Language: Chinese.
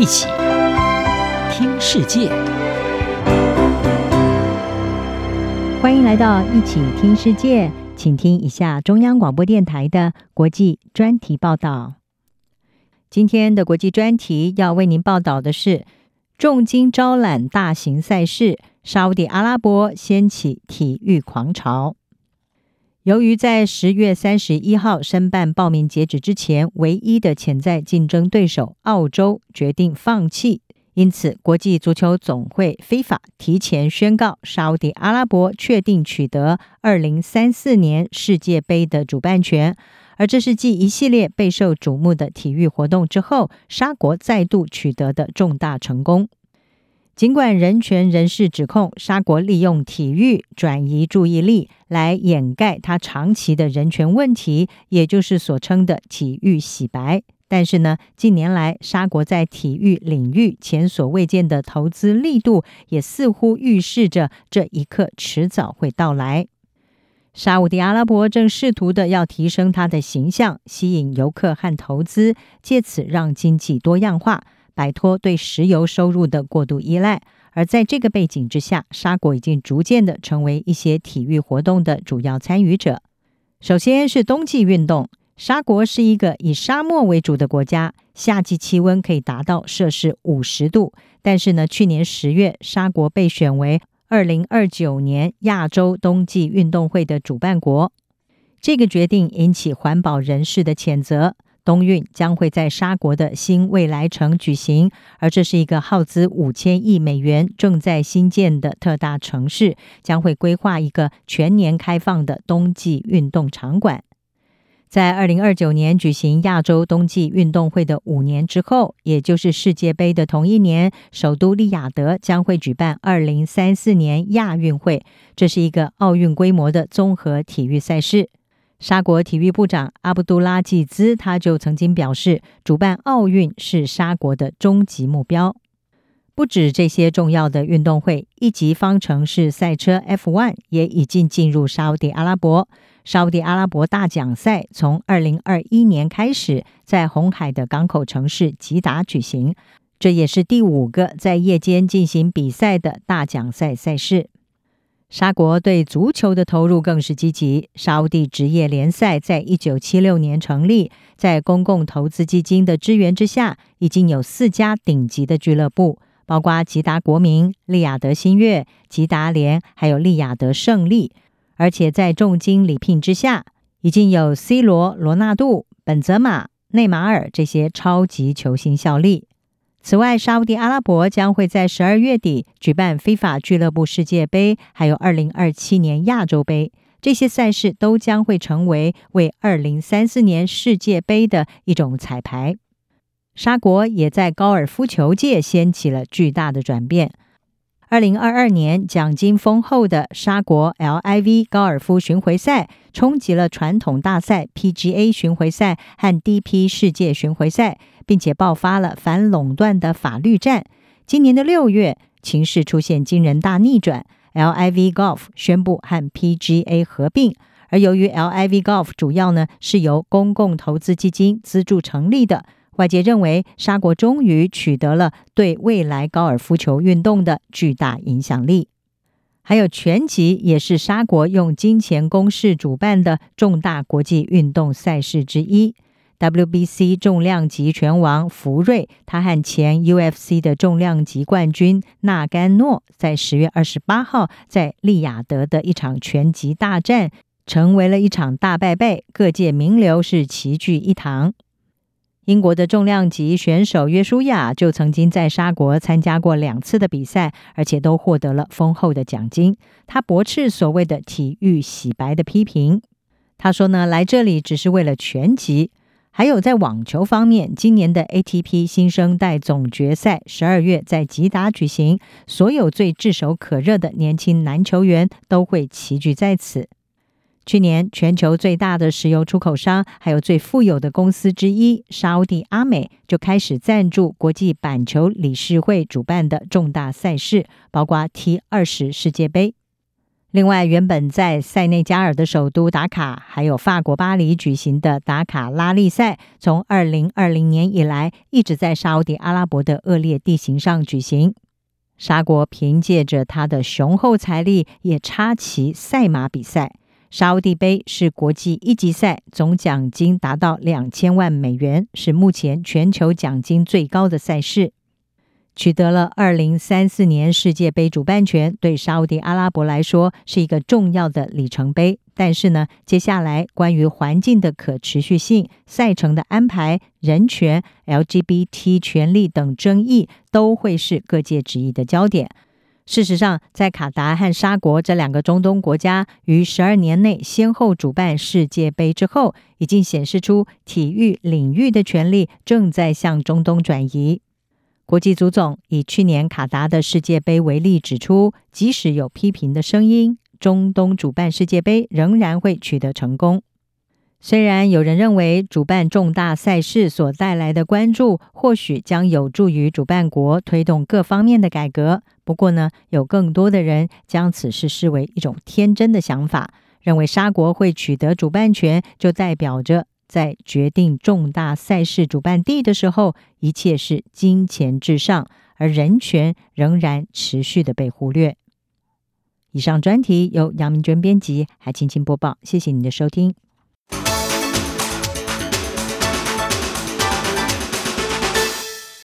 一起听世界，欢迎来到一起听世界，请听一下中央广播电台的国际专题报道。今天的国际专题要为您报道的是：重金招揽大型赛事，沙乌地阿拉伯掀起体育狂潮。由于在十月三十一号申办报名截止之前，唯一的潜在竞争对手澳洲决定放弃，因此国际足球总会非法提前宣告，沙乌地阿拉伯确定取得二零三四年世界杯的主办权，而这是继一系列备受瞩目的体育活动之后，沙国再度取得的重大成功。尽管人权人士指控沙国利用体育转移注意力来掩盖他长期的人权问题，也就是所称的体育洗白，但是呢，近年来沙国在体育领域前所未见的投资力度，也似乎预示着这一刻迟早会到来。沙乌地阿拉伯正试图的要提升它的形象，吸引游客和投资，借此让经济多样化。摆脱对石油收入的过度依赖，而在这个背景之下，沙国已经逐渐的成为一些体育活动的主要参与者。首先是冬季运动，沙国是一个以沙漠为主的国家，夏季气温可以达到摄氏五十度。但是呢，去年十月，沙国被选为二零二九年亚洲冬季运动会的主办国，这个决定引起环保人士的谴责。冬运将会在沙国的新未来城举行，而这是一个耗资五千亿美元、正在新建的特大城市，将会规划一个全年开放的冬季运动场馆。在二零二九年举行亚洲冬季运动会的五年之后，也就是世界杯的同一年，首都利雅得将会举办二零三四年亚运会，这是一个奥运规模的综合体育赛事。沙国体育部长阿卜杜拉季兹他就曾经表示，主办奥运是沙国的终极目标。不止这些重要的运动会，一级方程式赛车 F1 也已经进入沙乌地阿拉伯。沙乌地阿拉伯大奖赛从二零二一年开始在红海的港口城市吉达举行，这也是第五个在夜间进行比赛的大奖赛赛事。沙国对足球的投入更是积极。沙地职业联赛在一九七六年成立，在公共投资基金的支援之下，已经有四家顶级的俱乐部，包括吉达国民、利雅得新月、吉达联，还有利雅得胜利。而且在重金礼聘之下，已经有 C 罗、罗纳度、本泽马、内马尔这些超级球星效力。此外，沙乌地阿拉伯将会在十二月底举办非法俱乐部世界杯，还有二零二七年亚洲杯。这些赛事都将会成为为二零三四年世界杯的一种彩排。沙国也在高尔夫球界掀起了巨大的转变。二零二二年奖金丰厚的沙国 LIV 高尔夫巡回赛，冲击了传统大赛 PGA 巡回赛和 DP 世界巡回赛。并且爆发了反垄断的法律战。今年的六月，情势出现惊人大逆转，LIV Golf 宣布和 PGA 合并。而由于 LIV Golf 主要呢是由公共投资基金资助成立的，外界认为沙国终于取得了对未来高尔夫球运动的巨大影响力。还有拳击也是沙国用金钱攻势主办的重大国际运动赛事之一。WBC 重量级拳王福瑞，他和前 UFC 的重量级冠军纳甘诺在十月二十八号在利雅得的一场拳击大战，成为了一场大败败，各界名流是齐聚一堂。英国的重量级选手约书亚就曾经在沙国参加过两次的比赛，而且都获得了丰厚的奖金。他驳斥所谓的体育洗白的批评，他说呢，来这里只是为了拳击。还有在网球方面，今年的 ATP 新生代总决赛十二月在吉达举行，所有最炙手可热的年轻男球员都会齐聚在此。去年，全球最大的石油出口商，还有最富有的公司之一沙乌地阿美，就开始赞助国际板球理事会主办的重大赛事，包括 T 二十世界杯。另外，原本在塞内加尔的首都达卡，还有法国巴黎举行的达卡拉力赛，从二零二零年以来一直在沙乌地阿拉伯的恶劣地形上举行。沙国凭借着他的雄厚财力，也插旗赛马比赛。沙乌地杯是国际一级赛，总奖金达到两千万美元，是目前全球奖金最高的赛事。取得了二零三四年世界杯主办权，对沙乌地阿拉伯来说是一个重要的里程碑。但是呢，接下来关于环境的可持续性、赛程的安排、人权、LGBT 权利等争议，都会是各界质疑的焦点。事实上，在卡达和沙国这两个中东国家于十二年内先后主办世界杯之后，已经显示出体育领域的权力正在向中东转移。国际足总以去年卡达的世界杯为例，指出，即使有批评的声音，中东主办世界杯仍然会取得成功。虽然有人认为主办重大赛事所带来的关注，或许将有助于主办国推动各方面的改革，不过呢，有更多的人将此事视为一种天真的想法，认为沙国会取得主办权，就代表着。在决定重大赛事主办地的时候，一切是金钱至上，而人权仍然持续的被忽略。以上专题由杨明娟编辑，还青青播报，谢谢您的收听。